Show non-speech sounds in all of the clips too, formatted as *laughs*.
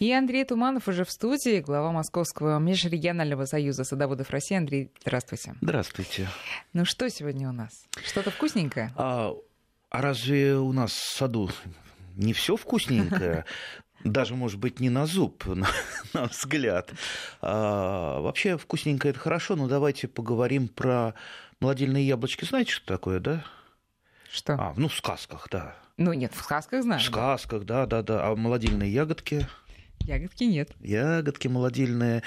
И Андрей Туманов уже в студии, глава Московского межрегионального союза садоводов России. Андрей, здравствуйте. Здравствуйте. Ну что сегодня у нас? Что-то вкусненькое? А, а разве у нас в саду не все вкусненькое? *laughs* Даже, может быть, не на зуб, *laughs* на, на взгляд. А, вообще вкусненькое это хорошо, но давайте поговорим про молодильные яблочки. Знаете, что такое, да? Что? А, ну, в сказках, да. Ну нет, в сказках знаю. В сказках, да, да, да. А молодильные ягодки? Ягодки нет. Ягодки молодильные.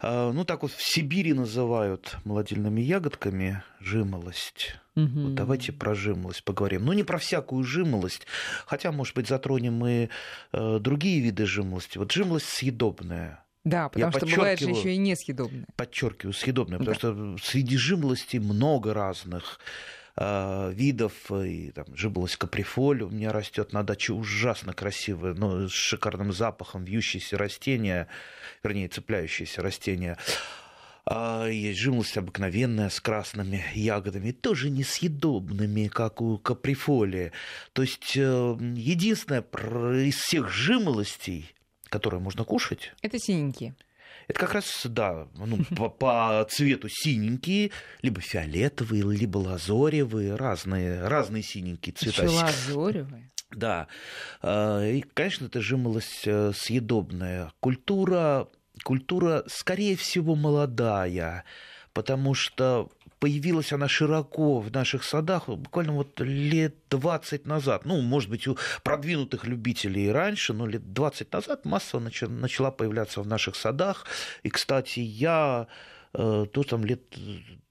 А, ну, так вот в Сибири называют молодильными ягодками жимолость. Угу. Вот давайте про жимолость поговорим. Ну, не про всякую жимолость, хотя, может быть, затронем и э, другие виды жимолости. Вот жимолость съедобная. Да, потому Я что бывает же еще и несъедобная. Подчеркиваю, съедобная, да. потому что среди жимолости много разных видов, и там жиболость каприфоль у меня растет на даче ужасно красивое, но с шикарным запахом, вьющиеся растения, вернее, цепляющиеся растения. А есть жимолость обыкновенная с красными ягодами, тоже несъедобными, как у каприфоли. То есть э, единственное из всех жимолостей, которые можно кушать... Это синенькие. Это как раз, да, ну, *laughs* по, по цвету синенькие, либо фиолетовые, либо лазоревые, разные, разные синенькие цвета. Еще лазоревые? *laughs* Да. А, и, конечно, это жимолость э, съедобная. Культура, культура, скорее всего, молодая, потому что появилась она широко в наших садах буквально вот лет 20 назад. Ну, может быть, у продвинутых любителей раньше, но лет 20 назад массово начала появляться в наших садах. И, кстати, я э, то там лет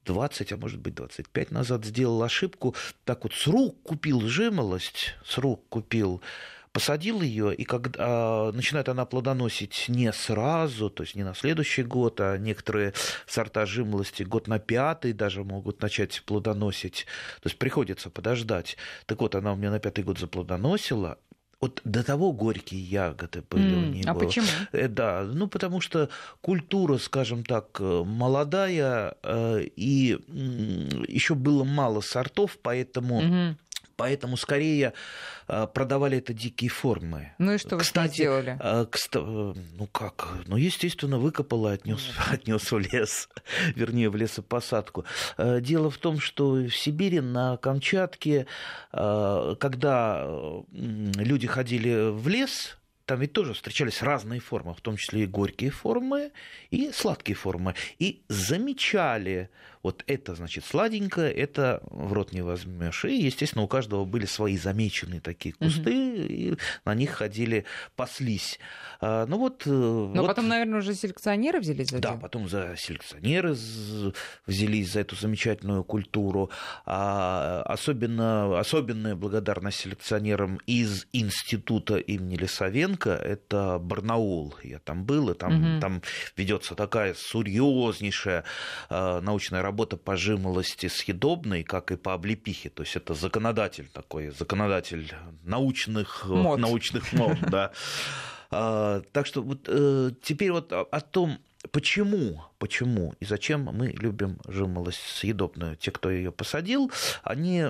20, а может быть 25 назад сделал ошибку. Так вот, с рук купил жимолость, с рук купил посадил ее, и когда а, начинает она плодоносить не сразу, то есть не на следующий год, а некоторые сорта жимолости год на пятый даже могут начать плодоносить, то есть приходится подождать. Так вот, она у меня на пятый год заплодоносила, вот до того горькие ягоды были mm, у нее. А почему? Э, да, ну потому что культура, скажем так, э, молодая, э, и еще было мало сортов, поэтому mm-hmm. Поэтому скорее э, продавали это дикие формы. Ну и что вы Кстати, сделали? Э, э, ну как? Ну, естественно, выкопал и отнес, *laughs* отнес в лес, вернее, в лесопосадку. Дело в том, что в Сибири, на Камчатке, когда люди ходили в лес, там ведь тоже встречались разные формы, в том числе и горькие формы, и сладкие формы. И замечали вот это, значит, сладенькое, это в рот не возьмешь. И, естественно, у каждого были свои замеченные такие кусты, угу. и на них ходили, паслись. А, ну вот... Э, Но вот... потом, наверное, уже селекционеры взялись за это? Да, потом за селекционеры взялись за эту замечательную культуру. А особенно, особенная благодарность селекционерам из института имени Лисовенко, это Барнаул. Я там был, и там, угу. там ведется такая серьезнейшая а, научная работа работа по жимолости съедобной, как и по облепихе. То есть это законодатель такой, законодатель научных мод, *laughs* научных мод да. А, так что вот э, теперь вот о том, почему, почему и зачем мы любим жимолость съедобную. Те, кто ее посадил, они,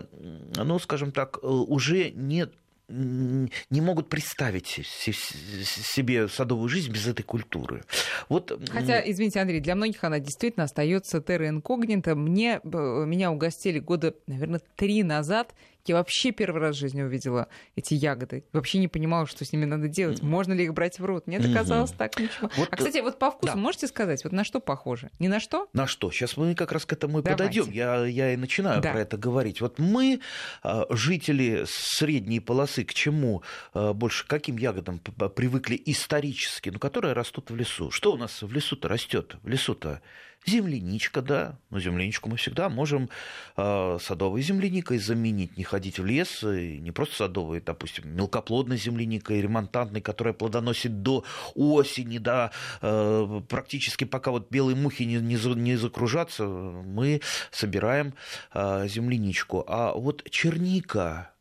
ну, скажем так, э, уже не не могут представить себе садовую жизнь без этой культуры. Вот... Хотя, извините, Андрей, для многих она действительно остается терра инкогнито. Мне, меня угостили года, наверное, три назад я вообще первый раз в жизни увидела эти ягоды. Вообще не понимала, что с ними надо делать. Можно ли их брать в рот? Мне это казалось так ничего. Вот, а, кстати, вот по вкусу да. можете сказать, вот на что похоже? Ни на что? На что? Сейчас мы как раз к этому и подойдем. Я, я и начинаю да. про это говорить. Вот мы, а, жители средней полосы, к чему а, больше, каким ягодам привыкли исторически, ну, которые растут в лесу. Что у нас в лесу-то растет? В лесу-то Земляничка, да. Но земляничку мы всегда можем э, садовой земляникой заменить, не ходить в лес, и не просто садовой, допустим, мелкоплодной земляникой, ремонтантной, которая плодоносит до осени, да, э, практически пока вот белые мухи не, не, не закружатся, мы собираем э, земляничку. А вот черника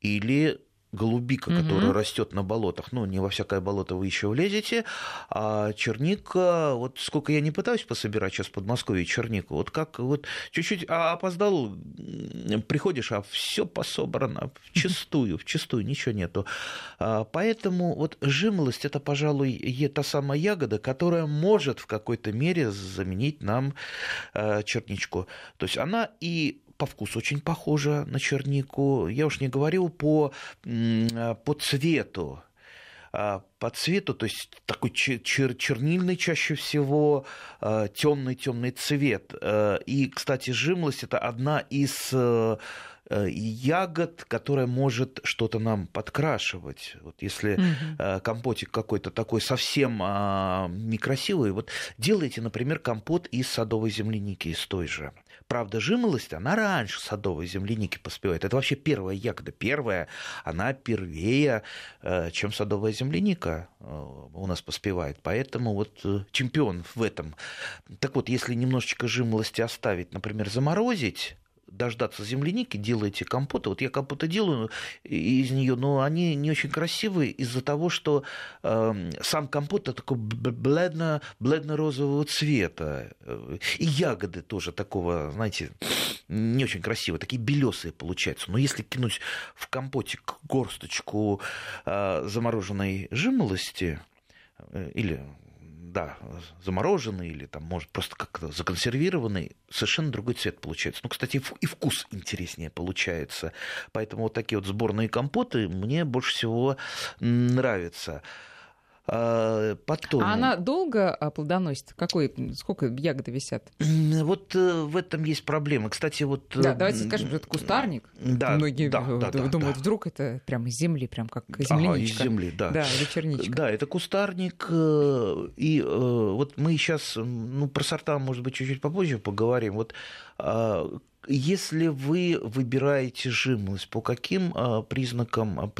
или голубика, угу. которая растет на болотах, ну, не во всякое болото вы еще влезете, а черника, вот сколько я не пытаюсь пособирать сейчас в Подмосковье чернику, вот как вот чуть-чуть а, опоздал, приходишь, а все пособрано вчистую, вчистую, ничего нету. А, поэтому вот жимолость это, пожалуй, та самая ягода, которая может в какой-то мере заменить нам а, черничку. То есть она и по вкусу очень похожа на чернику. Я уж не говорил по, по цвету а, по цвету, то есть такой чер чернильный чаще всего, а, темный темный цвет. А, и, кстати, жимлость это одна из э, ягод, которая может что-то нам подкрашивать. Вот если угу. компотик какой-то такой совсем некрасивый, вот делайте, например, компот из садовой земляники, из той же. Правда, жимолость, она раньше садовой земляники поспевает. Это вообще первая ягода. Первая, она первее, э, чем садовая земляника э, у нас поспевает. Поэтому вот э, чемпион в этом. Так вот, если немножечко жимолости оставить, например, заморозить, дождаться земляники, делаете компоты. Вот я компоты делаю из нее, но они не очень красивые из-за того, что э, сам компот такой бледно, бледно-розового цвета. И ягоды тоже такого, знаете, не очень красивые, такие белесые получаются. Но если кинуть в компотик горсточку э, замороженной жимолости, э, или да, замороженный или там, может, просто как-то законсервированный, совершенно другой цвет получается. Ну, кстати, и вкус интереснее получается. Поэтому вот такие вот сборные компоты мне больше всего нравятся. А, потом... А она долго а, плодоносит? Какой, сколько ягоды висят? Вот э, в этом есть проблема. Кстати, вот... Да, э, давайте скажем, что это кустарник. Да, Многие да, да, думают, да. вдруг это прямо из земли, прям как земляничка. Ага, из земли, да. Да, или черничка. Да, это кустарник. Э, и вот мы сейчас, ну, про сорта, может быть, чуть-чуть попозже поговорим. Вот а, если вы выбираете жимолость, по каким а, признакам а,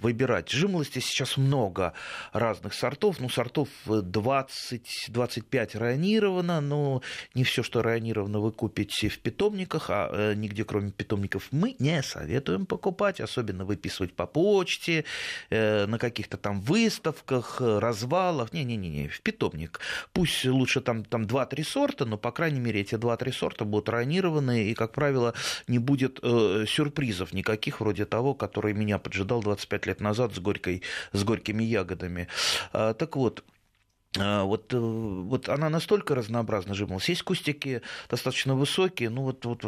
выбирать? Жимолости сейчас много разных сортов. Ну, сортов 20-25 районировано, но не все, что районировано, вы купите в питомниках, а э, нигде, кроме питомников, мы не советуем покупать, особенно выписывать по почте, э, на каких-то там выставках, развалах. Не-не-не, в питомник. Пусть лучше там, там 2-3 сорта, но, по крайней мере, эти 2-3 сорта будут районированы запланированные, и, как правило, не будет э, сюрпризов никаких, вроде того, который меня поджидал 25 лет назад с, горькой, с горькими ягодами. А, так вот, а, вот, э, вот она настолько разнообразна жимолость. Есть кустики достаточно высокие, ну вот, вот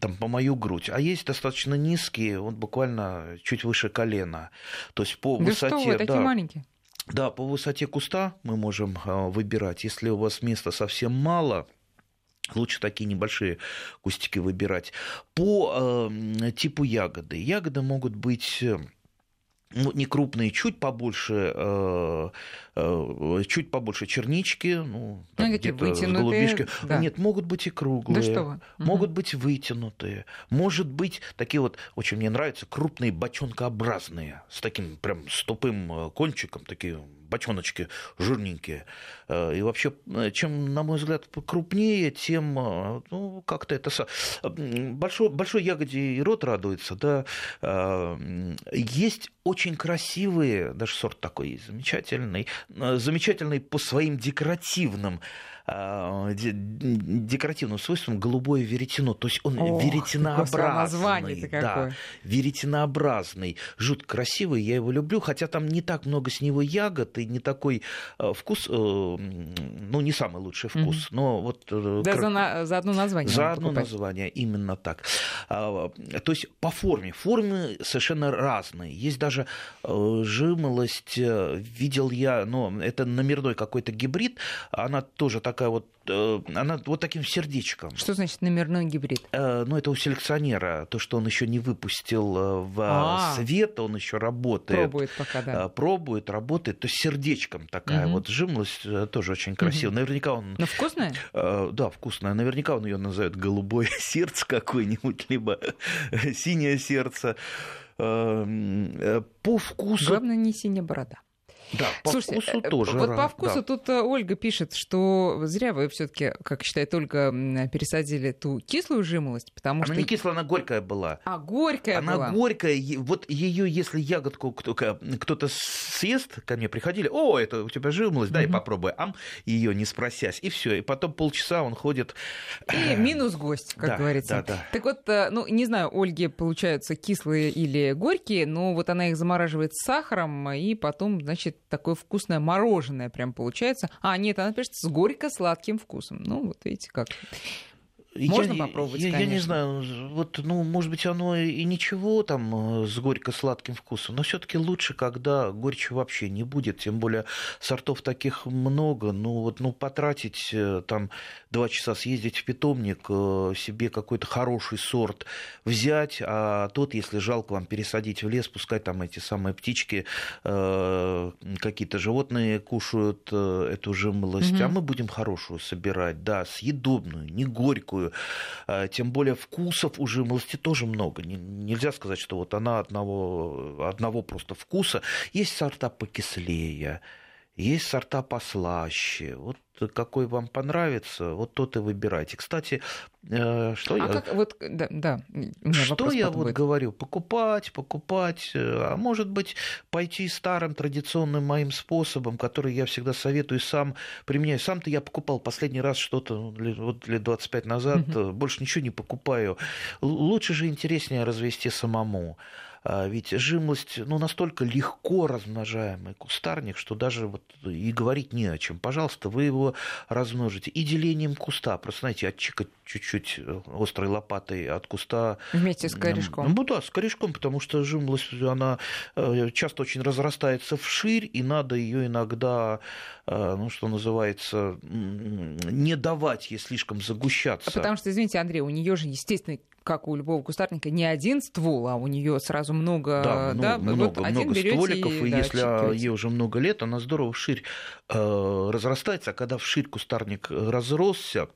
там по мою грудь, а есть достаточно низкие, вот буквально чуть выше колена. То есть по да высоте. Что вы, такие да, маленькие? Да, по высоте куста мы можем а, выбирать. Если у вас места совсем мало, Лучше такие небольшие кустики выбирать. По э, типу ягоды. Ягоды могут быть э, ну, не крупные, чуть побольше, э, чуть побольше чернички, ну, ну где-то голубишки. Да. Нет, могут быть и круглые, да что вы? могут быть вытянутые, может быть такие вот, очень мне нравятся, крупные бочонкообразные, с таким прям с тупым э, кончиком, такие бочоночки жирненькие. Э, и вообще, э, чем, на мой взгляд, крупнее, тем э, ну, как-то это... Большой, большой ягоде и рот радуется, да. Есть очень красивые, даже сорт такой замечательный, замечательный по своим декоративным декоративным свойством голубое веретено. То есть он Ох, веретенообразный. Да, веретенообразный. Жутко красивый, я его люблю, хотя там не так много с него ягод и не такой э, вкус, э, ну, не самый лучший вкус, mm-hmm. но вот... Э, да, кр... за, на, за одно название. За одно покупать. название, именно так. А, то есть по форме. Формы совершенно разные. Есть даже жимолость, видел я, но это номерной какой-то гибрид, она тоже так такая вот, э, она вот таким сердечком. Что значит номерной гибрид? Э, ну, это у селекционера, то, что он еще не выпустил э, в А-а-а. свет, он еще работает. Пробует пока, да. Пробует, работает, то есть сердечком такая угу. вот жимлость, тоже очень красивая. Угу. Наверняка он... Но вкусная? Да, вкусная. Наверняка он ее назовет голубое *laughs* сердце какое-нибудь, либо синее сердце. По вкусу... Главное, не синяя борода. Да, по Слушайте, вкусу э, тоже. Вот по вкусу да. тут э, Ольга пишет, что зря вы все-таки, как считает Ольга, пересадили ту кислую жимолость, потому Она что... не кислая, она горькая была. А горькая Она была. горькая, е- вот ее, если ягодку кто-то съест, ко мне приходили, о, это у тебя жимолость, дай Мгм. попробуй, ам, ее не спросясь, и все, и потом полчаса он ходит. И *clears throat* минус гость, как Да, говорится. да, да. Так вот, э, ну, не знаю, Ольги получаются кислые или горькие, но вот она их замораживает с сахаром, и потом, значит, такое вкусное мороженое прям получается. А, нет, она пишет с горько-сладким вкусом. Ну, вот видите как. Можно я, попробовать, я, я не конечно. знаю, вот, ну, может быть, оно и ничего там э, с горько-сладким вкусом, но все-таки лучше, когда горечи вообще не будет, тем более сортов таких много, ну, вот, ну, потратить э, там два часа съездить в питомник, э, себе какой-то хороший сорт взять, а тот, если жалко вам пересадить в лес, пускай там эти самые птички, какие-то животные кушают эту жимолость, Мгм. а мы будем хорошую собирать, да, съедобную, не горькую, а, Тем более вкусов у жимолости тоже много. Не- Нельзя сказать, что вот она одного, одного просто вкуса. Есть сорта покислее, есть сорта послаще. Вот какой вам понравится, вот тот и выбирайте. Кстати, э, что А я... как, вот, да, да, Что я вот будет. говорю? Покупать, покупать, э, а может быть пойти старым традиционным моим способом, который я всегда советую сам применяю. Сам-то я покупал последний раз что-то ну, лет- вот лет 25 назад, э, больше ничего не покупаю. Лучше же интереснее развести самому. А Ведь жимолость ну, настолько легко размножаемый кустарник, что даже вот и говорить не о чем. Пожалуйста, вы его размножите и делением куста. Просто, знаете, отчикать чуть-чуть э, острой лопатой от куста Вместе с корешком. ну да, с корешком, потому что жимолость, она э, часто очень разрастается вширь, и надо ее иногда, э, ну что называется, не давать ей слишком загущаться. А Потому что, извините, Андрей, у нее же, естественно, как у любого кустарника, не один ствол, а у нее сразу много, Да, ну, да, много, вот один много стволиков, и да, если чикаете. ей уже много лет, она здорово вширь э, разрастается, а когда вширь кустарник разросся,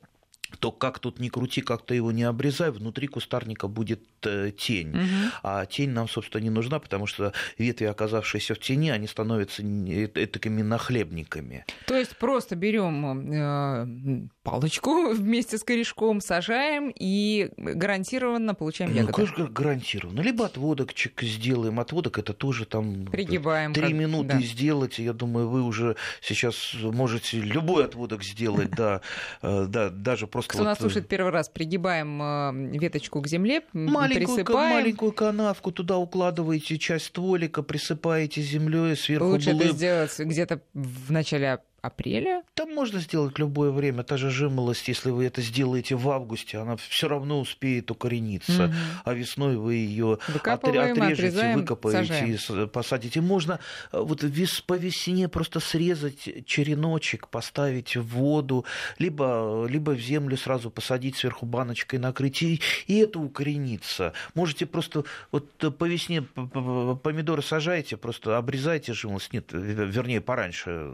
то как тут ни крути, как то его не обрезай, внутри кустарника будет э, тень. Мгм. А тень нам, собственно, не нужна, потому что ветви, оказавшиеся в тени, они становятся э- такими нахлебниками. То есть просто берем э, палочку *laughs* вместе с корешком, сажаем и гарантированно получаем Ну, ягоды. конечно, гарантированно. Либо отводокчик сделаем. Отводок это тоже там Пригибаем. три как- минуты да. сделать. Я думаю, вы уже сейчас можете любой отводок сделать, да, *laughs* э, да, даже просто Кто нас э, слушает первый раз, пригибаем э, веточку к земле, Маленькую, присыпаем. маленькую канавку туда укладываете часть стволика, присыпаете землей, сверху Лучше это сделать где-то в начале апреля. Там можно сделать любое время. Та же жимолость, если вы это сделаете в августе, она все равно успеет укорениться. Мгм. А весной вы ее Выкапываем, отрежете, отрезаем, выкопаете сажаем. и посадите. Можно э, вот вес, по весне просто срезать череночек, поставить в воду, либо, либо в землю сразу посадить, сверху баночкой накрыть, и, и это укоренится. Можете просто вот по весне помидоры сажаете, просто обрезайте жимолость, нет, вернее, пораньше,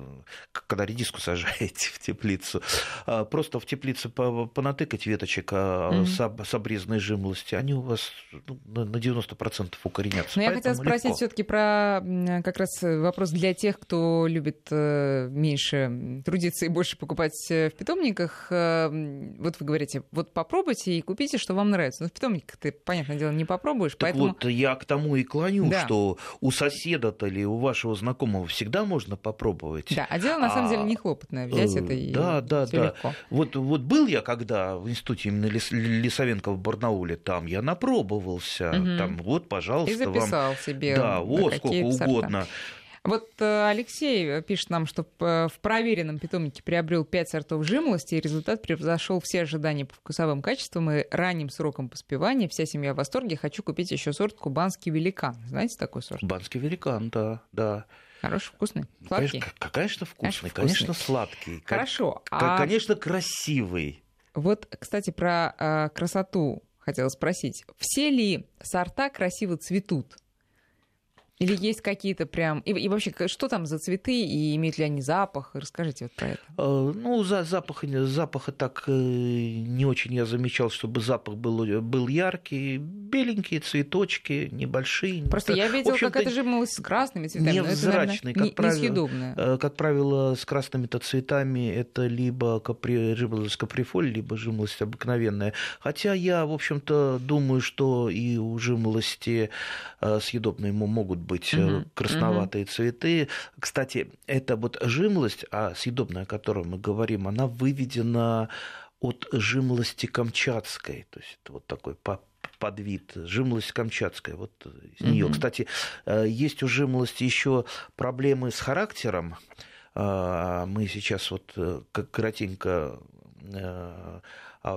когда редиску сажаете *laughs* в теплицу, а, просто в теплице по- понатыкать веточек а, Мгм. с, об- с обрезанной жимолости, они у вас ну, на на 90% укоренятся. Но я хотела спросить все-таки про как раз вопрос для тех, кто любит э, меньше трудиться и больше покупать э, в питомниках. Э, Вот вы говорите, вот попробуйте и купите, что вам нравится. Но в питомниках ты, понятное дело, не попробуешь, Так поэтому... вот, я к тому и клоню, Да. что у соседа-то или у вашего знакомого всегда можно попробовать. Да, а дело на самом А, деле не хлопотное. Взять э, это и да, да, да. легко. Вот, вот был я когда в институте именно Лис- Лисовенко в Барнауле, там я напробовался, Мгм. там вот, пожалуйста, И вам... записал себе. Да, вот сколько сорта. угодно. Вот э, Алексей пишет нам, что в проверенном питомнике приобрел 5 сортов жимолости, и результат превзошел все ожидания по вкусовым качествам и ранним срокам поспевания. Вся семья в восторге. Хочу купить еще сорт кубанский великан. Знаете такой сорт? Банский великан, да, да. Хороший, вкусный, сладкий. Конечно, конечно, вкусный, Конечно, конечно, сладкий. Хорошо. А Конечно, красивый. вот, кстати, про э, красоту хотела спросить. Все ли сорта красиво цветут? Или есть какие-то прям... И, и вообще, что там за цветы, и имеют ли они запах? Расскажите вот про это. Э, ну, за запах, запаха так э, не очень я замечал, чтобы запах был, был яркий. Беленькие цветочки, небольшие. Просто я видела, как это жимолость с красными цветами. Невзрачный, как, правило, э, как правило, с красными-то цветами это либо капри, жимолость каприфоль, либо жимолость обыкновенная. Хотя я, в общем-то, думаю, что и у жимолости съедобные могут быть угу. красноватые угу. цветы. Кстати, эта вот жимлость, а съедобная, о которой мы говорим, она выведена от жимлости камчатской. То есть это вот такой подвид, жимлость камчатская. Вот из нее. Кстати, э, есть у жимлости еще проблемы с характером. А, мы сейчас вот э, коротенько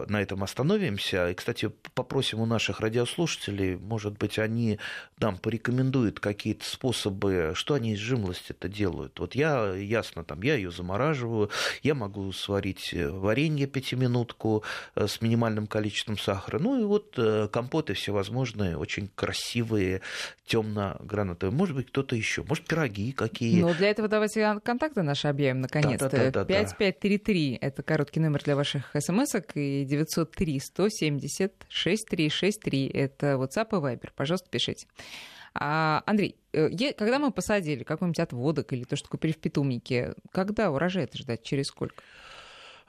на этом остановимся. И, кстати, попросим у наших радиослушателей, может быть, они нам порекомендуют какие-то способы, что они из жимлости это делают. Вот я, ясно, там, я ее замораживаю, я могу сварить варенье пятиминутку э, с минимальным количеством сахара. Ну и вот э, компоты всевозможные, очень красивые, темно-гранатовые. Может быть, кто-то еще. Может, пироги какие. Ну, для этого давайте контакты наши объявим, наконец-то. Да, да, да, 5533 – это короткий номер для ваших смс-ок, и 903 170 6363. Это WhatsApp и Viber. Пожалуйста, пишите. А, Андрей, э, когда мы посадили какой-нибудь отводок или то, что купили в питомнике, когда урожай это ждать? Через сколько?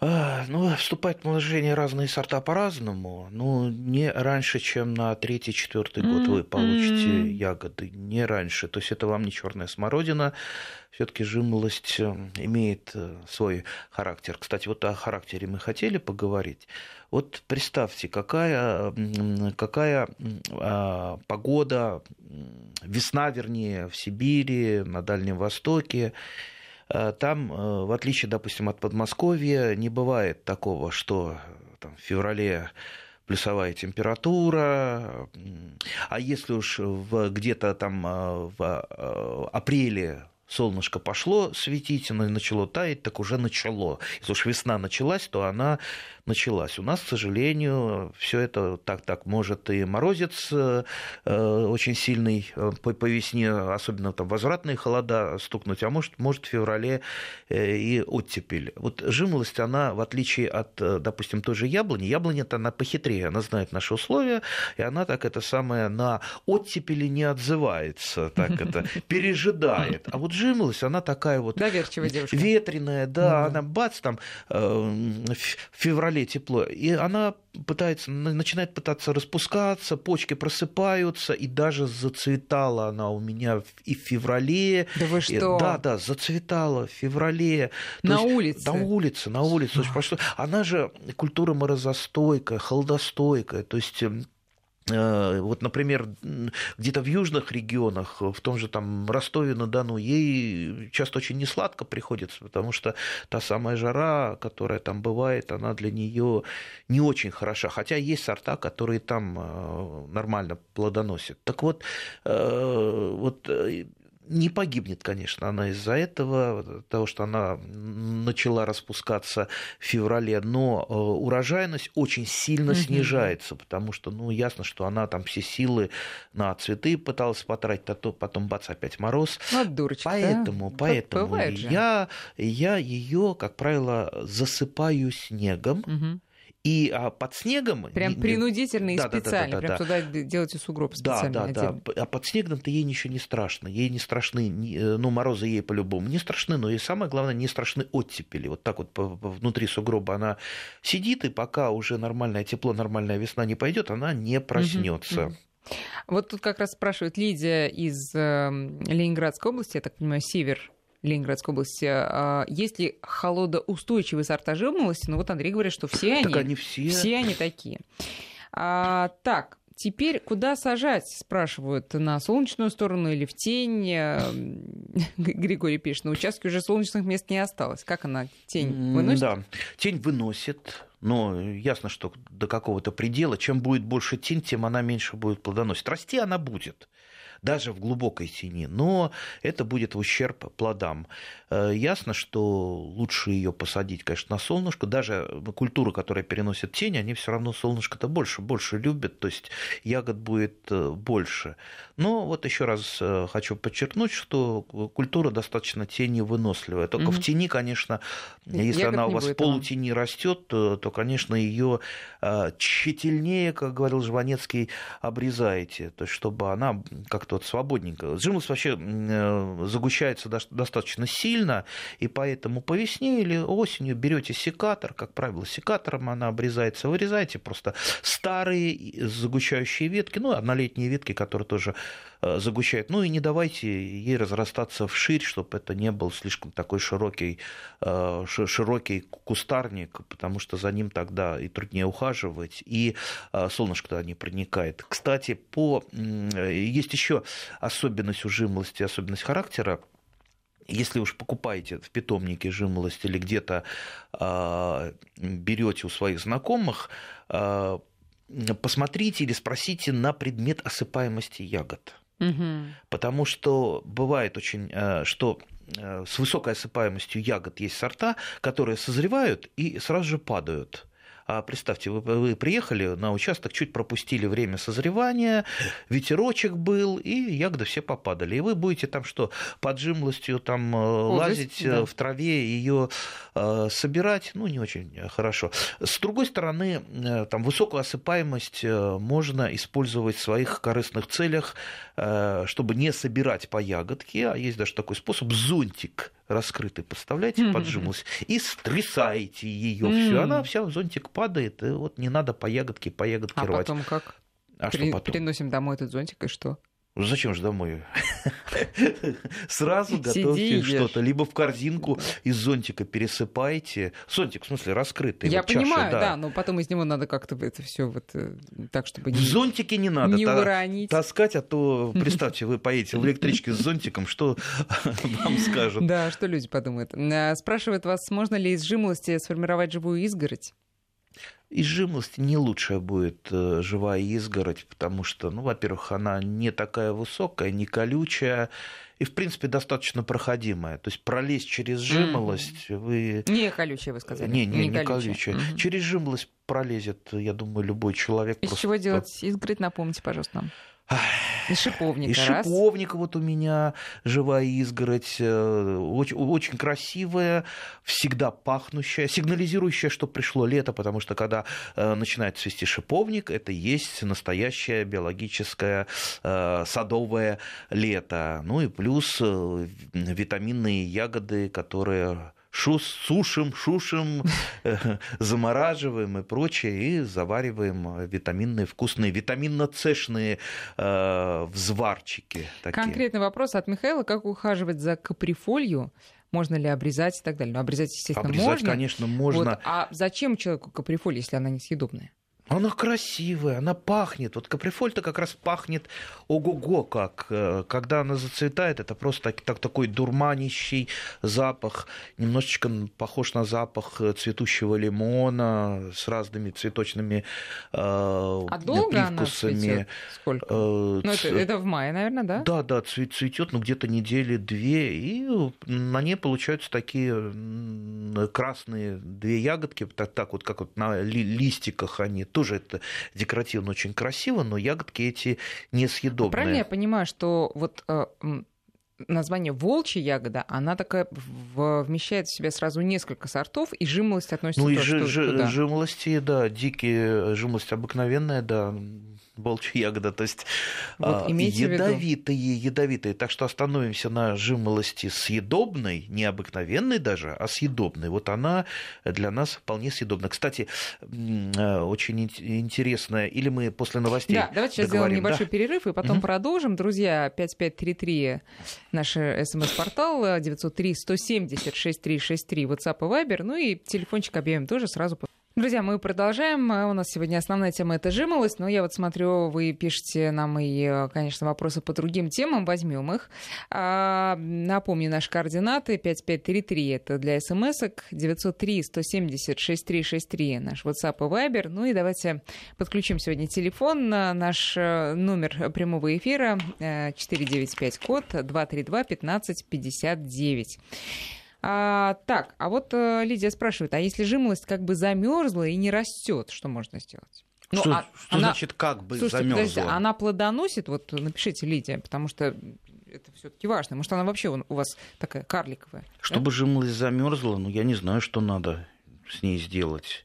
А, ну, вступать в положение разные сорта по-разному. Ну, не раньше, чем на третий-четвертый год вы получите ягоды. Не раньше. То есть это вам не черная смородина. Все-таки жимолость э, имеет э, свой характер. Кстати, вот о характере мы хотели поговорить. Вот представьте, какая, какая а, погода, весна, вернее, в Сибири, на Дальнем Востоке. Э, там, э, в отличие, допустим, от Подмосковья, не бывает такого, что там, в феврале плюсовая температура, а если уж где-то там э, в апреле солнышко пошло светить, оно начало таять, так уже начало. Если уж весна началась, то она началась. У нас, к сожалению, все это так так может и морозец э, очень сильный э, по, по весне, особенно там возвратные холода стукнуть, а может, может в феврале э, и оттепель. Вот жимолость, она, в отличие от, допустим, той же яблони, яблоня-то она похитрее, она знает наши условия, и она так это самое на оттепели не отзывается, так это *laughs* пережидает. А вот жимолость, она такая вот... Доверчивая девушка. Ветреная, да, она бац, там в феврале феврале тепло, и она пытается, начинает пытаться распускаться, почки просыпаются, и даже зацветала она у меня и в феврале. Да вы что? Да, да, зацветала в феврале. На То улице? на улице, на улице. Она же культура морозостойкая, холодостойкая, то есть Э, вот, например, где-то в южных регионах, в том же там Ростове-на-Дону, ей часто очень несладко приходится, потому что та самая жара, которая там бывает, она для нее не очень хороша. Хотя есть сорта, которые там э, нормально плодоносят. Так вот, э, вот не погибнет, конечно, она из-за этого, того, что она начала распускаться в феврале, но э, урожайность очень сильно снижается, потому что, ну, ясно, что она там все силы на цветы пыталась потратить, а то потом бац, опять мороз. Ну, дурочка. Поэтому, да? поэтому я, я ее, как правило, засыпаю снегом. Угу и а, под снегом... Прям принудительно и да, специально, да, да, да, прям да. туда делаете сугроб специально. Да, да, да. А под снегом-то ей ничего не страшно. Ей не страшны, э, ну, морозы ей по-любому не страшны, но и самое главное, не страшны оттепели. Вот так вот внутри сугроба она сидит, и пока уже нормальное тепло, нормальная весна не пойдет, она не проснется. Угу, Вот тут как раз спрашивает Лидия из э, Ленинградской области, я так понимаю, север Ленинградской области. А есть ли холодоустойчивые сорта жимолости? Ну вот Андрей говорит, что все они, они все. все они такие. А, так, Теперь куда сажать, спрашивают, на солнечную сторону или в тень? *laughs* Григорий пишет, на участке уже солнечных мест не осталось. Как она тень выносит? Да, тень выносит, но ясно, что до какого-то предела. Чем будет больше тень, тем она меньше будет плодоносить. Расти она будет даже в глубокой тени, но это будет в ущерб плодам. Э, ясно, что лучше ее посадить, конечно, на солнышко. Даже культуры, которые переносят тень, они все равно солнышко-то больше, больше любят, то есть ягод будет э, больше. Но вот еще раз э, хочу подчеркнуть, что культура достаточно тени выносливая. Только угу. в тени, конечно, если Ягод она у вас в полутени растет, то, то, конечно, ее тщательнее, как говорил Жванецкий, обрезаете, то есть чтобы она как-то вот свободненько. Жимолость вообще загущается достаточно сильно, и поэтому по весне или осенью берете секатор, как правило, секатором она обрезается, вырезаете просто старые загущающие ветки, ну, однолетние ветки, которые тоже э, загущают, ну и не давайте ей разрастаться вширь, чтобы это не был слишком такой широкий, э, широкий кустарник, потому что за ним тогда и труднее ухаживать, и э, солнышко туда не проникает. Кстати, по... есть еще особенность у жимолости, особенность характера, если уж покупаете в питомнике жимолость или где-то берете у своих знакомых, посмотрите или спросите на предмет осыпаемости ягод. Угу. Потому что бывает очень, э, что с высокой осыпаемостью ягод есть сорта, которые созревают и сразу же падают. А представьте, вы, вы приехали на участок, чуть пропустили время созревания, ветерочек был, и ягоды все попадали. И вы будете там что, под жимлостью там э, О, лазить здесь, да. в траве, ее э, собирать, ну, не очень хорошо. С другой стороны, э, там высокую осыпаемость можно использовать в своих корыстных целях, чтобы не собирать по ягодке, а есть даже такой способ зонтик раскрытый, подставляете mm-hmm. и стрясаете ее mm-hmm. все, она вся в зонтик падает, и вот не надо по ягодке, по ягодке а рвать. потом как? А При... что потом? Приносим домой этот зонтик, и что? Ну зачем же домой? *laughs* Сразу готовьте что-то. Либо в корзинку из зонтика пересыпайте. Зонтик, в смысле, раскрытый. Я понимаю, да, но потом из него надо как-то это все вот э, так, чтобы... В зонтике не надо не уронить. таскать, а то, *laughs* представьте, вы поедете в электричке с зонтиком, что *laughs* вам скажут? Да, что люди подумают. Э, спрашивают вас, можно ли из жимолости сформировать живую изгородь? Из жимолости не лучшая будет э, живая изгородь, потому что, ну, во-первых, она не такая высокая, не колючая, и, в принципе, достаточно проходимая. То есть пролезть через жимолость mm-hmm. вы... Не колючая, вы сказали. Не, не, не, не колючая. Mm-hmm. Через жимолость пролезет, я думаю, любой человек. Из просто... чего делать изгородь, напомните, пожалуйста, нам. Из шиповника. Из раз. шиповника вот у меня живая изгородь, э, очень, очень красивая, всегда пахнущая, сигнализирующая, что пришло лето, потому что когда э, начинает цвести шиповник, это есть настоящее биологическое э, садовое лето. Ну и плюс витаминные ягоды, которые шус, сушим, шушим, э, замораживаем и прочее, и завариваем витаминные, вкусные, витаминно-цешные э, взварчики. Такие. Конкретный вопрос от Михаила. Как ухаживать за каприфолью? Можно ли обрезать и так далее? Ну, обрезать, естественно, обрезать, можно. конечно, можно. Вот. А зачем человеку каприфоль, если она несъедобная? Она красивая, она пахнет. Вот каприфоль-то как раз пахнет ого-го как. Э, когда она зацветает, это просто так, так, такой дурманящий запах, немножечко похож на запах э, цветущего лимона с разными цветочными э, а долго привкусами. Она цветет? Сколько? Э, ну, это, это в мае, наверное, да? Да, да, цветет, ну, где-то недели две, и на ней получаются такие красные две ягодки, так, так вот, как вот на листиках они тоже это декоративно очень красиво, но ягодки эти несъедобные. Правильно я понимаю, что вот э, название волчья ягода, она такая в, вмещает в себя сразу несколько сортов, и жимолость относится ну, и тоже ж, туда. жимолости, да, дикие, жимолость обыкновенная, да, волчья ягода, то есть вот, а, ядовитые, ядовитые. Так что остановимся на жимолости съедобной, не обыкновенной даже, а съедобной. Вот она для нас вполне съедобна. Кстати, а, очень интересная, или мы после новостей Да, давайте сейчас договорим. сделаем небольшой да? перерыв и потом угу. продолжим. Друзья, 5533 наш смс-портал, 903 170 6363 WhatsApp и Viber, ну и телефончик объявим тоже сразу. Друзья, мы продолжаем. У нас сегодня основная тема это жимолость, но я вот смотрю, вы пишете нам и, конечно, вопросы по другим темам, возьмем их. А, напомню, наши координаты 5533 это для смс-ок, 903-170-6363 наш WhatsApp и Viber. Ну и давайте подключим сегодня телефон, на наш э, номер прямого эфира 495 э, код 232 15 59. А, так, а вот э, Лидия спрашивает, а если жимолость как бы замерзла и не растет, что можно сделать? Ну, что, а, что она... значит как бы Слушайте, замерзла? она плодоносит, вот напишите, Лидия, потому что это все-таки важно. Может, она вообще у вас такая карликовая? Чтобы да? жимолость замерзла, ну я не знаю, что надо с ней сделать.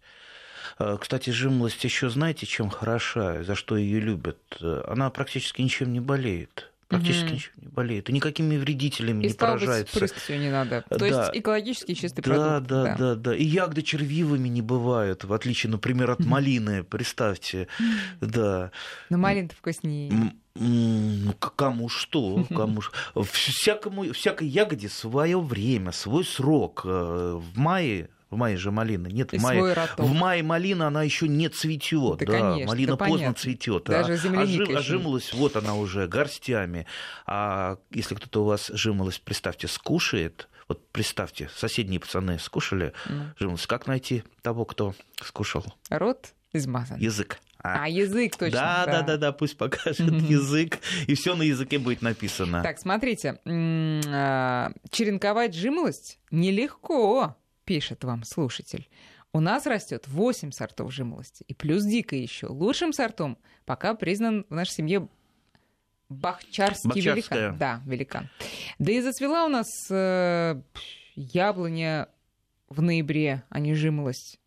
Э, кстати, жимолость еще знаете, чем хороша, за что ее любят? Э, она практически ничем не болеет практически угу. ничего не болеет. И никакими вредителями и, не поражается. Быть, все не надо. То да. есть экологически чистый да, продукт. Да, да, да, да. И ягоды червивыми не бывают, в отличие, например, от малины, представьте. Да. Но малина вкуснее. Ну, кому что, *laughs* кому Всякому, всякой ягоде свое время, свой срок. Э, в мае в мае же малина. Нет, в мае, в мае малина, она еще не цветет. Да, да конечно, малина да поздно понятно. цветет. Даже а, а, а жимолость, вот она уже горстями. А если кто-то у вас жимолость, представьте, скушает, вот представьте, соседние пацаны скушали mm. жимолость. Как найти того, кто скушал? Рот измазан. Язык. А, а язык точно. Да, да, да, да, пусть покажет язык, и все на языке будет написано. Так, смотрите, а, черенковать жимолость нелегко пишет вам слушатель. У нас растет 8 сортов жимолости, и плюс дикая еще. Лучшим сортом пока признан в нашей семье бахчарский великан. Да, великан. Да и зацвела у нас э, яблоня в ноябре, а не жимолость.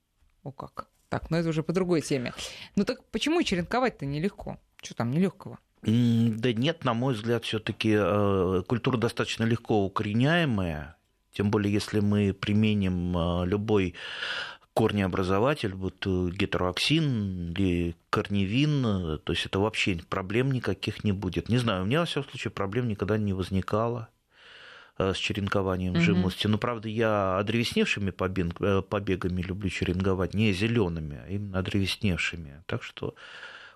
О как. Так, но это уже по другой теме. Ну так почему черенковать-то нелегко? Что там нелегкого? Да нет, на мой взгляд, все-таки э, культура достаточно легко укореняемая. Тем более, если мы применим а, любой корнеобразователь, вот гетероаксин или корневин, то есть это вообще проблем никаких не будет. Не знаю, у меня, во всяком случае, проблем никогда не возникало а, с черенкованием mm-hmm. жимолости. Но, правда, я одревесневшими э, побегами люблю черенковать, не зелеными, а именно одревесневшими. Так что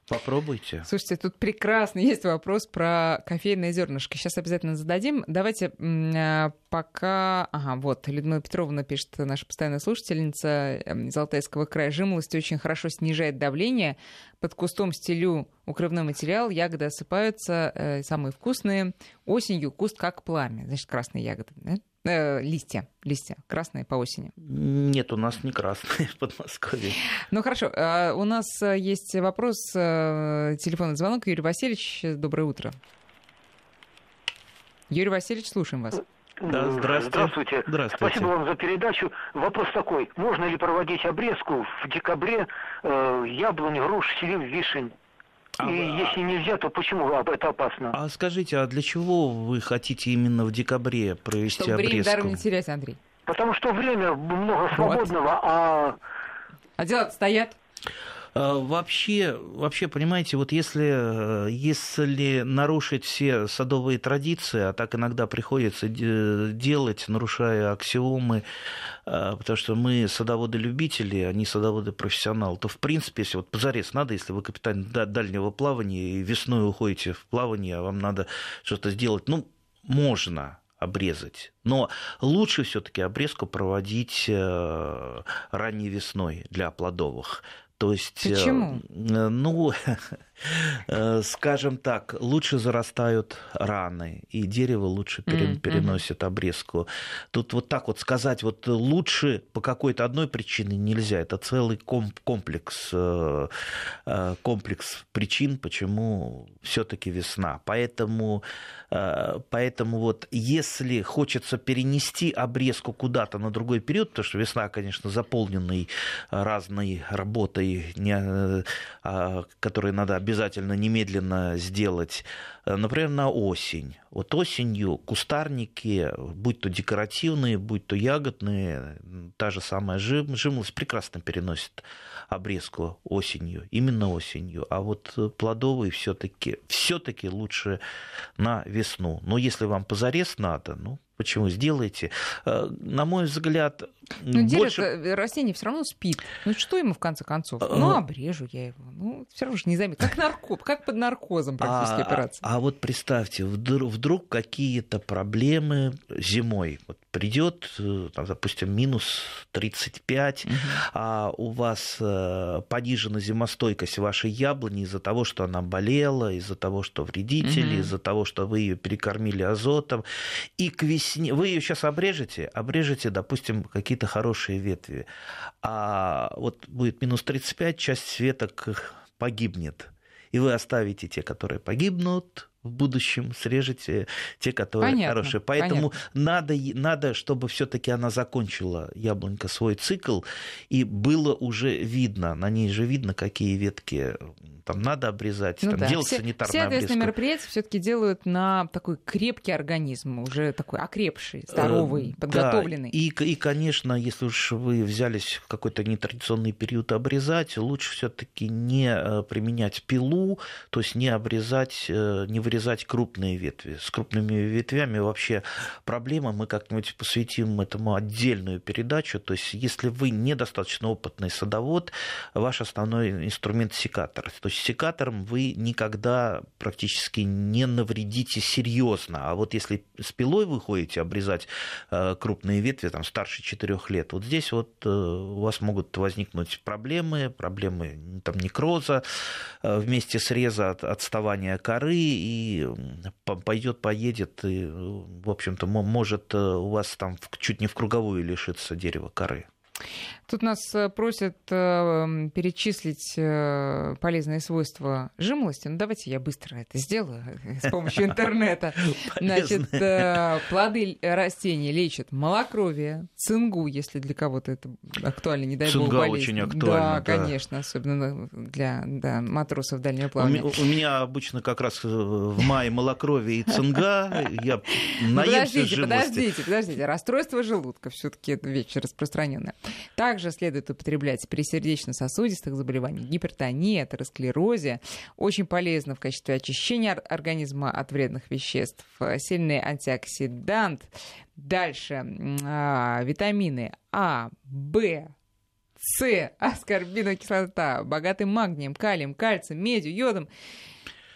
Попробуйте. Слушайте, тут прекрасный есть вопрос про кофейное зернышко. Сейчас обязательно зададим. Давайте а, пока... Ага, вот, Людмила Петровна пишет, наша постоянная слушательница эм, из Алтайского края. Жимолость очень хорошо снижает давление. Под кустом стелю укрывной материал, ягоды осыпаются, э, самые вкусные. Осенью куст как пламя. Значит, красные ягоды, да? Э, листья, листья красные по осени. Нет, у нас не красные в Подмосковье. Ну хорошо, а у нас э, есть вопрос, э, телефонный звонок. Юрий Васильевич, доброе утро. Юрий Васильевич, слушаем вас. Да, здравствуйте. здравствуйте. Здравствуйте. Спасибо вам за передачу. Вопрос такой. Можно ли проводить обрезку в декабре э, яблонь, груш, слив, вишень? А, И а... если нельзя, то почему это опасно? А скажите, а для чего вы хотите именно в декабре провести Чтобы обрезку? Чтобы время не терять, Андрей. Потому что время много свободного, вот. а... А дела стоят? А, вообще, вообще, понимаете, вот если, если нарушить все садовые традиции, а так иногда приходится делать, нарушая аксиомы, а, потому что мы садоводы-любители, они садоводы-профессионалы, то, в принципе, если вот позарез надо, если вы капитан дальнего плавания и весной уходите в плавание, а вам надо что-то сделать, ну, можно, обрезать. Но лучше все-таки обрезку проводить э, ранней весной для плодовых. То есть, э, Почему? ну, э, *laughs* скажем так, лучше зарастают раны, и дерево лучше переносит обрезку. Тут вот так вот сказать, вот лучше по какой-то одной причине нельзя. Это целый комплекс, э, комплекс причин, почему все-таки весна. Поэтому, поэтому вот если хочется перенести обрезку куда-то на другой период, потому что весна, конечно, заполненный разной работой а, которые надо обязательно немедленно сделать, э, например, на осень. Вот осенью кустарники, будь то декоративные, будь то ягодные, та же самая жим, жимолость прекрасно переносит обрезку осенью, именно осенью. А вот плодовые все-таки все-таки лучше на весну. Но если вам позарез надо, ну, Почему? Сделайте. Э, на мой взгляд, ну, больше... дерево, растение все равно спит. Ну, что ему в конце концов? Ну, обрежу я его. Ну, все равно же не заметно. Как наркоз, как под наркозом практически а, операция. А, а вот представьте, вдруг, вдруг какие-то проблемы зимой. Вот придет, э, там, допустим, минус 35, угу. а у вас э, понижена зимостойкость вашей яблони из-за того, что она болела, из-за того, что вредители, угу. из-за того, что вы ее перекормили азотом. И к весне вы ее сейчас обрежете, обрежете, допустим, какие-то хорошие ветви. А вот будет минус 35, часть веток погибнет. И вы оставите те, которые погибнут, в будущем срежете те, которые понятно, хорошие. Поэтому понятно. надо, надо, чтобы все-таки она закончила яблонька свой цикл, и было уже видно, на ней же видно, какие ветки там надо обрезать, ну, там да. делать все, санитарную все ответственные мероприятия все-таки делают на такой крепкий организм, уже такой окрепший, здоровый, э, подготовленный. Да. И, и, конечно, если уж вы взялись в какой-то нетрадиционный период обрезать, лучше все-таки не э, применять пилу, то есть не обрезать, э, не вырезать крупные ветви. С крупными ветвями вообще проблема, мы как-нибудь посвятим этому отдельную передачу. То есть если вы недостаточно опытный садовод, ваш основной инструмент секатор. То есть секатором вы никогда практически не навредите серьезно. А вот если с пилой вы ходите обрезать э, крупные ветви, там, старше 4 лет, вот здесь вот э, у вас могут возникнуть проблемы, проблемы там, некроза, э, вместе среза от отставания коры и пойдет, поедет, и, в общем-то, может э, у вас там чуть не в круговую лишиться дерева коры. Тут нас э, просят э, перечислить э, полезные свойства жимолости. Ну, давайте я быстро это сделаю с помощью интернета. *laughs* Значит, плоды растений лечат малокровие, цингу, если для кого-то это актуально, не дай бог, болезнь. очень актуально. Да, конечно, особенно для да, матросов дальнего плавания. У, меня обычно как раз в мае малокровие и цинга. Я ну, Подождите, подождите, подождите. Расстройство желудка все таки это вещь распространенная. Также следует употреблять при сердечно-сосудистых заболеваниях, гипертонии, атеросклерозе. Очень полезно в качестве очищения организма от вредных веществ. Сильный антиоксидант. Дальше а, витамины А, В, с, аскорбиновая кислота, богатый магнием, калием, кальцием, медью, йодом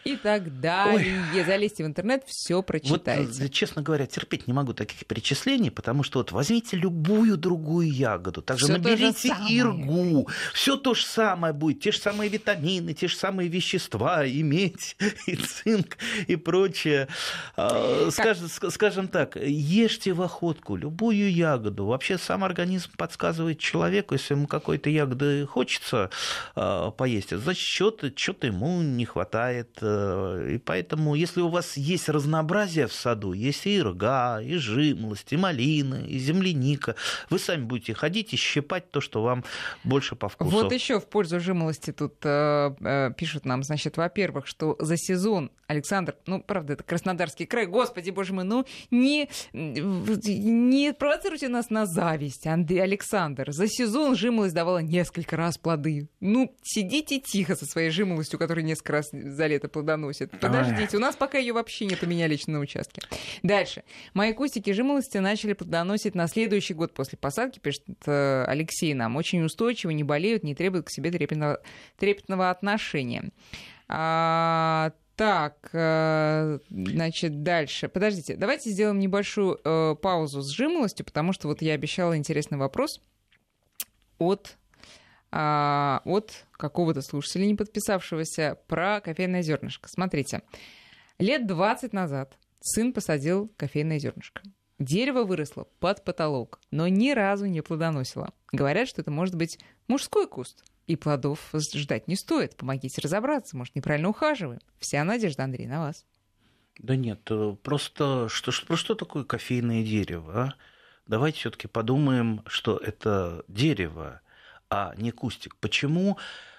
и так далее. Ой. Залезьте в интернет, все прочитайте. Вот, честно говоря, терпеть не могу таких перечислений, потому что вот возьмите любую другую ягоду, также всё наберите иргу, все то же самое будет, те же самые витамины, те же самые вещества, и медь, *laughs* и цинк, и прочее. А, скажем, скажем так, ешьте в охотку любую ягоду. Вообще сам организм подсказывает человеку, если ему какой-то ягоды хочется а, поесть, значит, что-то ему не хватает э, Э, и поэтому, если у вас есть разнообразие в саду, есть и рга, и жимолость, и малина, и земляника, вы сами будете ходить и щипать то, что вам больше по вкусу. Вот еще в пользу жимолости тут э, э, пишут нам, значит, во-первых, что за сезон Александр, ну, правда, это Краснодарский край, господи, боже мой, ну, не, не провоцируйте нас на зависть, Андрей Александр. За сезон жимолость давала несколько раз плоды. Ну, сидите тихо со своей жимолостью, которая несколько раз за лето плодоносит. Подождите, у нас пока ее вообще нет у меня лично на участке. Дальше. Мои кустики жимолости начали плодоносить на следующий год после посадки, пишет э, Алексей нам. Очень устойчивы, не болеют, не требуют к себе трепетного, трепетного отношения. А, так, э, значит, дальше. Подождите, давайте сделаем небольшую э, паузу с жимолостью, потому что вот я обещала интересный вопрос от а, от какого-то слушателя, не подписавшегося, про кофейное зернышко. Смотрите, лет 20 назад сын посадил кофейное зернышко. Дерево выросло под потолок, но ни разу не плодоносило. Говорят, что это может быть мужской куст, и плодов ждать не стоит. Помогите разобраться, может, неправильно ухаживаем. Вся надежда, Андрей, на вас. Да нет, э, просто что, что, что такое кофейное дерево? А? Давайте все-таки подумаем, что это дерево а не кустик. Почему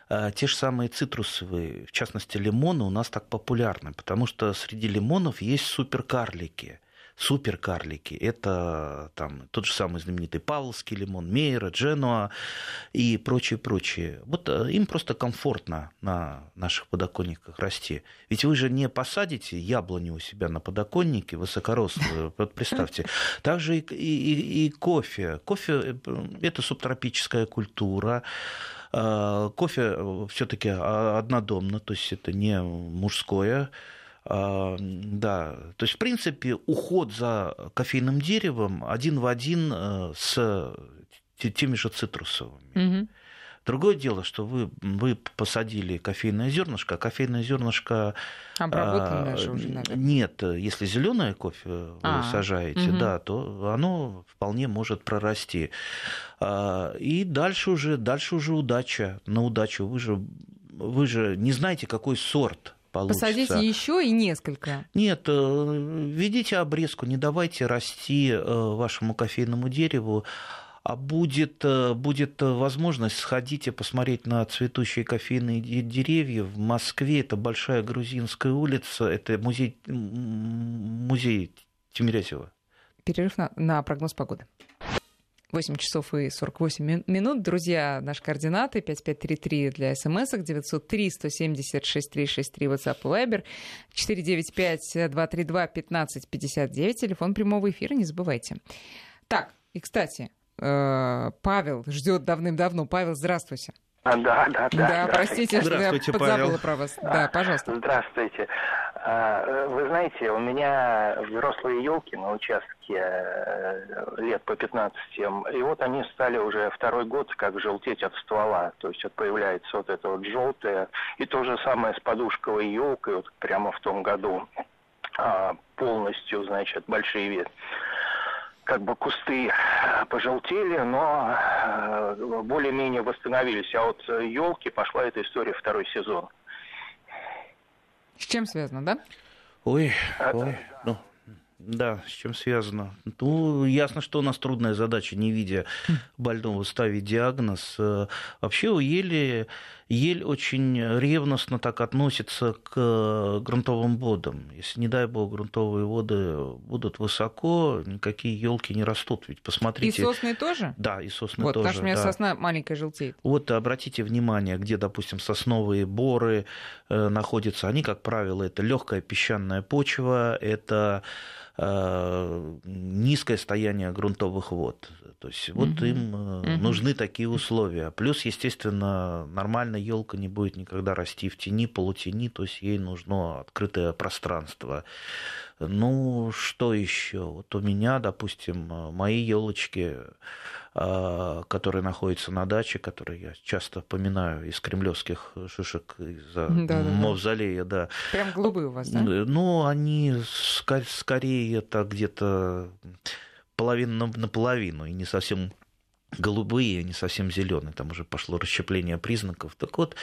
э, те же самые цитрусовые, в частности лимоны, у нас так популярны? Потому что среди лимонов есть суперкарлики. Суперкарлики. Это там тот же самый знаменитый Павловский лимон, Мейера, Дженуа и прочее, прочее. Вот э, им просто комфортно на наших подоконниках расти. Ведь вы же не посадите яблоню у себя на подоконнике высокорослую, *laughs* вот представьте. Также и, и, и кофе. Кофе э, – это субтропическая культура. Э, кофе все-таки однодомно, то есть это не мужское а, да, то есть, в принципе, уход за кофейным деревом один в один э, с теми же цитрусовыми. Угу. Другое дело, что вы, вы посадили кофейное зернышко, а кофейное зернышко... Обработанное а, же уже, наверное. Нет, если зеленое кофе вы а, сажаете, угу. да, то оно вполне может прорасти. А, и дальше уже, дальше уже удача, на удачу. Вы же, вы же не знаете, какой сорт получится. Посадите еще и несколько. Нет, э, ведите обрезку, не давайте расти э, вашему кофейному дереву, а будет, э, будет возможность сходить и посмотреть на цветущие кофейные деревья. В Москве это Большая Грузинская улица, это музей, музей Тимирязева. Перерыв на, на прогноз погоды. 8 часов и 48 минут. Друзья, наши координаты 5533 для смс 903 176 363 WhatsApp и Viber 495 232 1559 телефон прямого эфира, не забывайте. Так, и, кстати, э, Павел ждет давным-давно. Павел, здравствуйте. А, да, да, да. Да, простите, что я подзабыла про вас. Да, пожалуйста. Здравствуйте. А, вы знаете, у меня взрослые елки на участке э, лет по 15, и вот они стали уже второй год как желтеть от ствола. То есть вот появляется вот это вот желтое. И то же самое с подушковой елкой вот прямо в том году а, полностью, значит, большие ветви как бы кусты э, пожелтели, но э, более-менее восстановились. А вот елки пошла эта история второй сезон. С чем связано, да? Ой, ой, ну, да, с чем связано? Ну, ясно, что у нас трудная задача, не видя больного, ставить диагноз. Э, вообще у ели, ель очень ревностно так относится к грунтовым водам. Если, не дай бог, грунтовые воды будут высоко, никакие елки не растут. Ведь посмотрите... И сосны тоже? Да, и сосны вот, тоже. Потому что у меня да. сосна маленькая желтеет. Вот обратите внимание, где, допустим, сосновые боры э, находятся. Они, как правило, это легкая песчаная почва, это низкое стояние грунтовых вод. То есть вот угу. им угу. нужны такие условия. Плюс, естественно, нормальная елка не будет никогда расти в тени, полутени, то есть ей нужно открытое пространство. Ну, что еще? Вот у меня, допустим, мои елочки а, который находится на даче, который я часто поминаю из кремлевских шишек, из-за да, мавзолея, да, да. Прям голубые у вас, да? Ну, они скорее это где-то половина на половину, и не совсем голубые, не совсем зеленые, там уже пошло расщепление признаков. Так вот,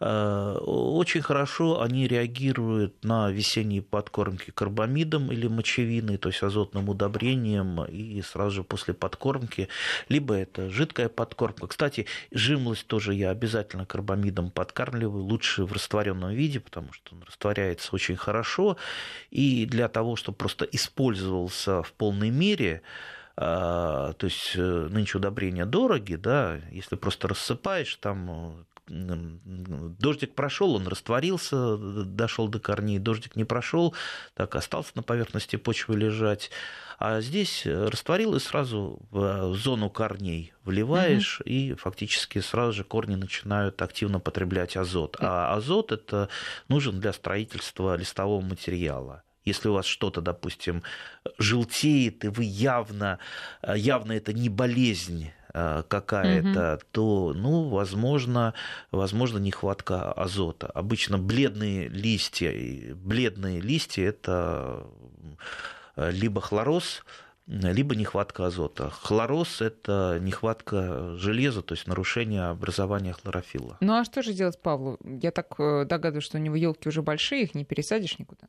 э, очень хорошо они реагируют на весенние подкормки карбамидом или мочевиной, то есть азотным удобрением, и сразу же после подкормки, либо это жидкая подкормка. Кстати, жимлость тоже я обязательно карбамидом подкармливаю, лучше в растворенном виде, потому что он растворяется очень хорошо, и для того, чтобы просто использовался в полной мере, то есть э, нынче удобрения дороги, да, если просто рассыпаешь, там дождик прошел, он растворился, дошел до корней, дождик не прошел, так остался на поверхности почвы лежать. А здесь растворил и сразу в зону корней вливаешь, угу. и фактически сразу же корни начинают активно потреблять азот. А азот это нужен для строительства листового материала. Если у вас что-то, допустим, желтеет, и вы явно, явно это не болезнь э, какая-то, угу. то, ну, возможно, возможно, нехватка азота. Обычно бледные листья, бледные листья это э, либо хлороз, либо нехватка азота. Хлороз – это нехватка железа, то есть нарушение образования хлорофилла. Ну а что же делать Павлу? Я так э, догадываюсь, что у него елки уже большие, их не пересадишь никуда.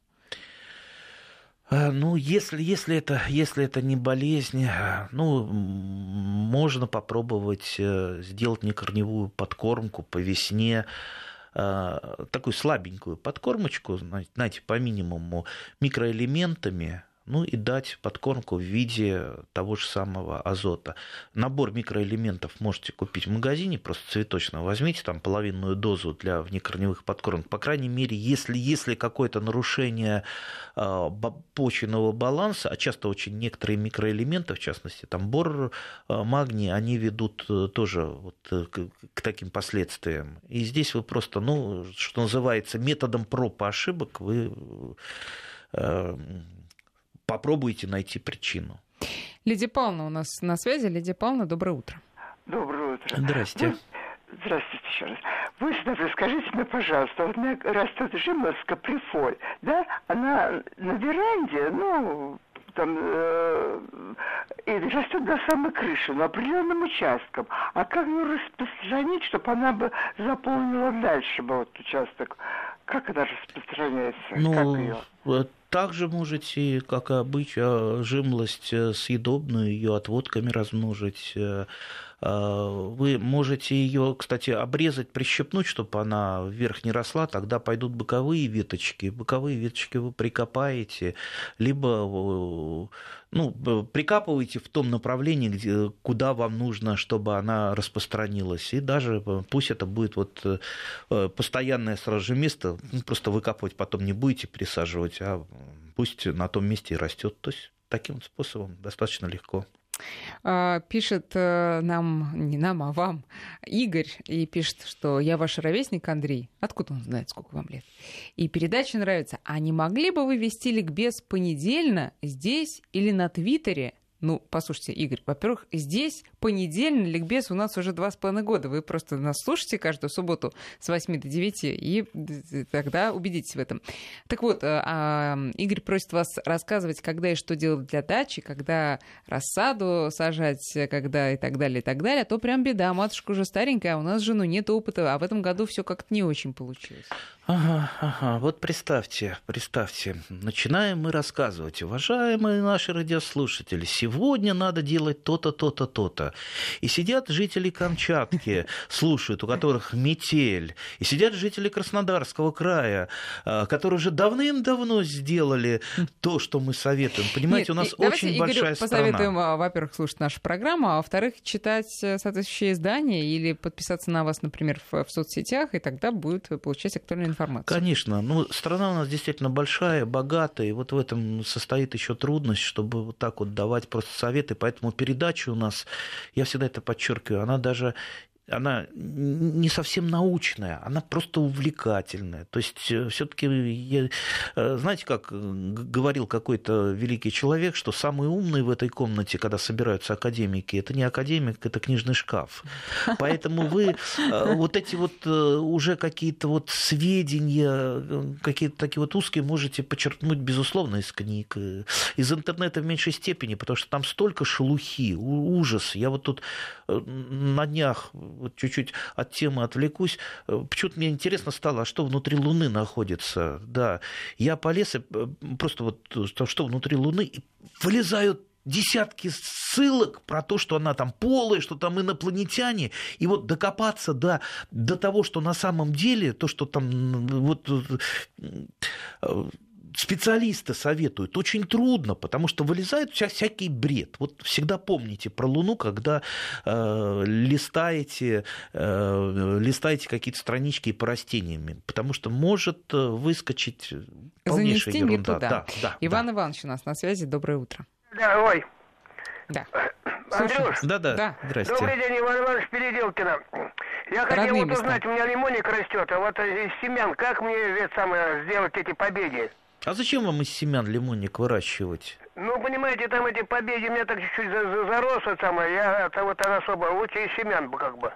А, ну, если, если, это, если это не болезнь, а, ну, можно попробовать э, сделать некорневую подкормку по весне, а, такую слабенькую подкормочку, знаете, по минимуму, микроэлементами, ну и дать подкормку в виде того же самого азота. Набор микроэлементов можете купить в магазине, просто цветочно возьмите там половинную дозу для внекорневых подкормок. По крайней мере, если, если какое-то нарушение э, почвенного баланса, а часто очень некоторые микроэлементы, в частности там бор, э, магний, они ведут э, тоже вот к, к таким последствиям. И здесь вы просто, ну, что называется, методом проб и ошибок вы попробуйте найти причину. Лидия Павловна у нас на связи. Лидия Павловна, доброе утро. Доброе утро. Здрасте. Вы... Здравствуйте еще раз. Вы, скажите мне, пожалуйста, вот у меня растет жимовска прифоль, да? Она на веранде, ну, там, э, и растет до самой крыши, но определенным участком. А как ее распространить, чтобы она бы заполнила дальше бы вот участок? Как она распространяется? Ну, как ее? Также можете, как обычно, жимлость э, съедобную, ее отводками размножить. Э, э, вы можете ее, кстати, обрезать, прищепнуть, чтобы она вверх не росла, тогда пойдут боковые веточки. Боковые веточки вы прикопаете, либо ну, прикапываете в том направлении, где, куда вам нужно, чтобы она распространилась. И даже пусть это будет вот постоянное сразу же место, ну, просто выкапывать потом не будете, пересаживать, а пусть на том месте и растет. То есть таким способом достаточно легко. А, пишет э, нам, не нам, а вам, Игорь, и пишет, что я ваш ровесник Андрей. Откуда он знает, сколько вам лет? И передача нравится. А не могли бы вы вести ликбез понедельно здесь или на Твиттере? Ну, послушайте, Игорь, во-первых, здесь понедельный ликбез у нас уже два с половиной года. Вы просто нас слушаете каждую субботу с 8 до 9, и тогда убедитесь в этом. Так вот, э, а, Игорь просит вас рассказывать, когда и что делать для дачи, когда рассаду сажать, когда и так далее, и так далее. А то прям беда, матушка уже старенькая, а у нас жену нет опыта, а в этом году все как-то не очень получилось. Ага, ага, вот представьте, представьте, начинаем мы рассказывать, уважаемые наши радиослушатели, сегодня надо делать то-то, то-то, то-то. И сидят жители Камчатки, *laughs* слушают, у которых метель, и сидят жители Краснодарского края, а, которые уже давным-давно сделали то, что мы советуем. Понимаете, Нет, у нас очень большая Игорю страна. посоветуем, а, во-первых, слушать нашу программу, а во-вторых, читать э, соответствующие издания или подписаться на вас, например, в, в соцсетях, и тогда будет получать актуальную информацию. Конечно. Ну, страна у нас действительно большая, богатая, и вот в этом состоит еще трудность, чтобы вот так вот давать просто советы. Поэтому передача у нас, я всегда это подчеркиваю, она даже она не совсем научная, она просто увлекательная. То есть э, все-таки, э, знаете, как говорил какой-то великий человек, что самый умный в этой комнате, когда собираются академики, это не академик, это книжный шкаф. Поэтому вы э, вот эти вот уже какие-то вот сведения, какие-то такие вот узкие можете подчеркнуть, безусловно, из книг, из интернета в меньшей степени, потому что там столько шелухи, ужас. Я вот тут на днях вот чуть-чуть от темы отвлекусь. Э, почему-то мне интересно стало, а что внутри Луны находится. Да, я полез, и э, просто вот э, что внутри Луны, и вылезают десятки ссылок про то, что она там полая, что там инопланетяне, и вот докопаться до, до того, что на самом деле, то, что там вот специалисты советуют, очень трудно, потому что вылезает вся, всякий бред. Вот всегда помните про Луну, когда э, листаете, э, листаете какие-то странички по растениями, потому что может э, выскочить полнейшая Занести ерунда. туда. Да, да, Иван да. Иванович у нас на связи. Доброе утро. Да, ой. Да. Андрюш, да, да, да. Здрасте. Добрый день, Иван Иванович Переделкина. Я хотел Родные вот места. узнать, у меня лимоник растет, а вот из семян, как мне это самое, сделать эти побеги? А зачем вам из семян лимонник выращивать? Ну, понимаете, там эти побеги у меня так чуть-чуть зарос, это самое, я это вот особо, лучше из семян бы как бы.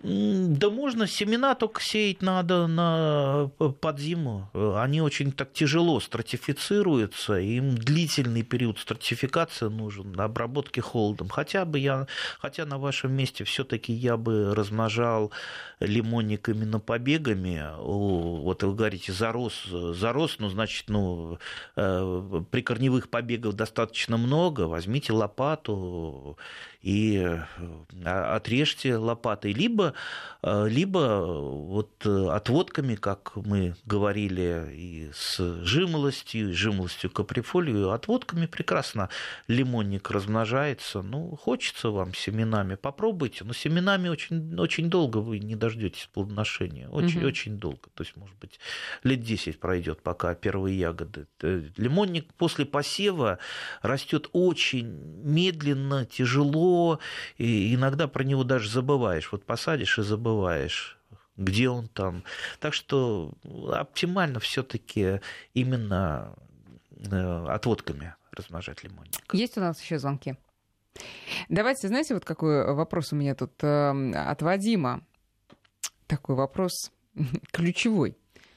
Да можно, семена только сеять надо на, под зиму. Они очень так тяжело стратифицируются, им длительный период стратификации нужен, на обработке холодом. Хотя бы я, хотя на вашем месте все-таки я бы размножал лимонник именно побегами. Вот вы говорите, зарос, зарос, ну, значит, ну, э, прикорневых побегов достаточно много, возьмите лопату и а, отрежьте лопатой, либо, либо вот отводками, как мы говорили, и с жимолостью, и жимолостью каприфолию, отводками прекрасно лимонник размножается. Ну, хочется вам семенами, попробуйте, но семенами очень, очень долго вы не дождетесь плодоношения, очень, угу. очень долго, то есть, может быть, лет 10 пройдет, пока первые ягоды. Лимонник после посева растет очень медленно, тяжело, и иногда про него даже забываешь. Вот посадишь и забываешь где он там. Так что оптимально все-таки именно э, отводками размножать лимонник. Есть у нас еще звонки? Давайте, знаете, вот какой вопрос у меня тут э, от Вадима. Такой вопрос *laughs* ключевой.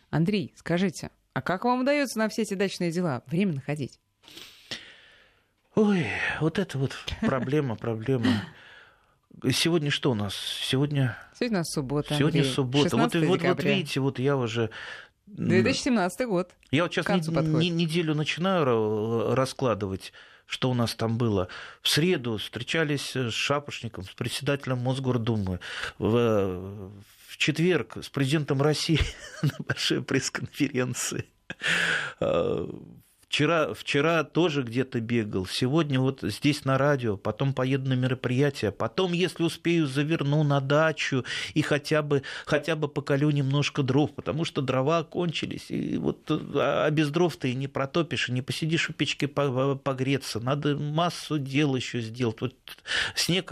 Андрей, скажите, а как вам удается на все эти дачные дела время находить? Ой, вот это вот проблема, проблема. Сегодня что у нас? Сегодня... Сегодня у нас суббота. Сегодня Андрей. суббота. Вот, вот, вот видите, вот я уже 2017 год. Я вот сейчас не, неделю начинаю раскладывать, что у нас там было. В среду встречались с Шапошником, с председателем Мосгордумы. В, в четверг с президентом России *laughs* на большой пресс-конференции. Вчера, вчера тоже где-то бегал, сегодня вот здесь на радио, потом поеду на мероприятие, потом, если успею, заверну на дачу и хотя бы, хотя бы поколю немножко дров, потому что дрова кончились, и вот а, а без дров ты и не протопишь, и не посидишь у печки погреться, надо массу дел еще сделать. Вот снег,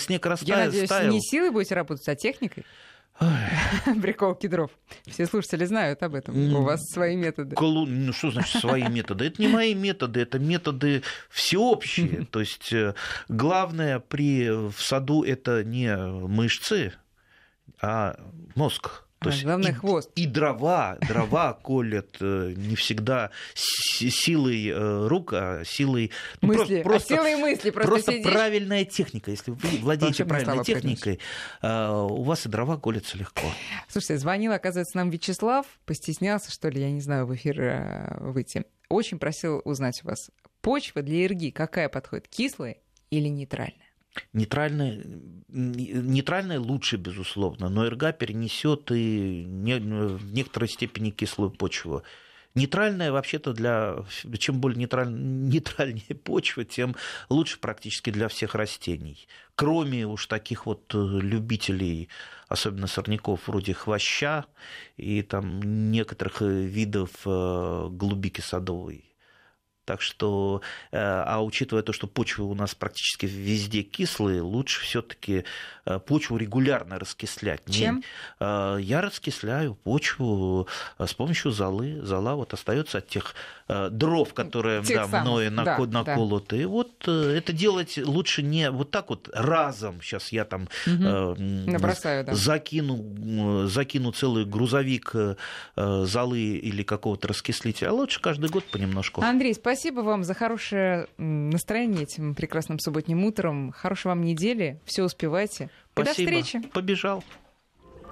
снег растаял. Я надеюсь, стаял. не силой будете работать, а техникой? *laughs* Прикол кедров. Все слушатели знают об этом. У вас свои методы. Колу... Ну, что значит свои методы? Это не мои методы, это методы всеобщие. То есть э, главное при... в саду это не мышцы, а мозг. То а, есть главное, и, хвост. И дрова, дрова колят э, не всегда силой э, рук, а силой... Ну, мысли, просто, а силой мысли. Просто, просто сидишь... правильная техника. Если вы владеете правильной техникой, э, у вас и дрова колятся легко. Слушайте, звонил, оказывается, нам Вячеслав, постеснялся, что ли, я не знаю, в эфир выйти. Очень просил узнать у вас, почва для ирги какая подходит, кислая или нейтральная? Нейтральная, нейтральная лучше, безусловно, но РГА перенесет и в некоторой степени кислую почву. Нейтральная вообще-то для... Чем более нейтраль... нейтральнее почва, тем лучше практически для всех растений. Кроме уж таких вот э, любителей, особенно сорняков вроде хвоща и там некоторых э, видов э, голубики садовой. Так что, э, а учитывая то, что почвы у нас практически везде кислые, лучше все-таки э, почву регулярно раскислять. Чем? Э, я раскисляю почву с помощью золы. Зола вот остается от тех дров, которые да, мною да, наколоты. Да. И вот это делать лучше не вот так вот разом. Сейчас я там угу. Набросаю, да. закину, закину целый грузовик золы или какого-то раскислителя, а лучше каждый год понемножку. Андрей, спасибо Спасибо вам за хорошее настроение этим прекрасным субботним утром. Хорошей вам недели. Все успевайте. Спасибо. И до встречи. Побежал.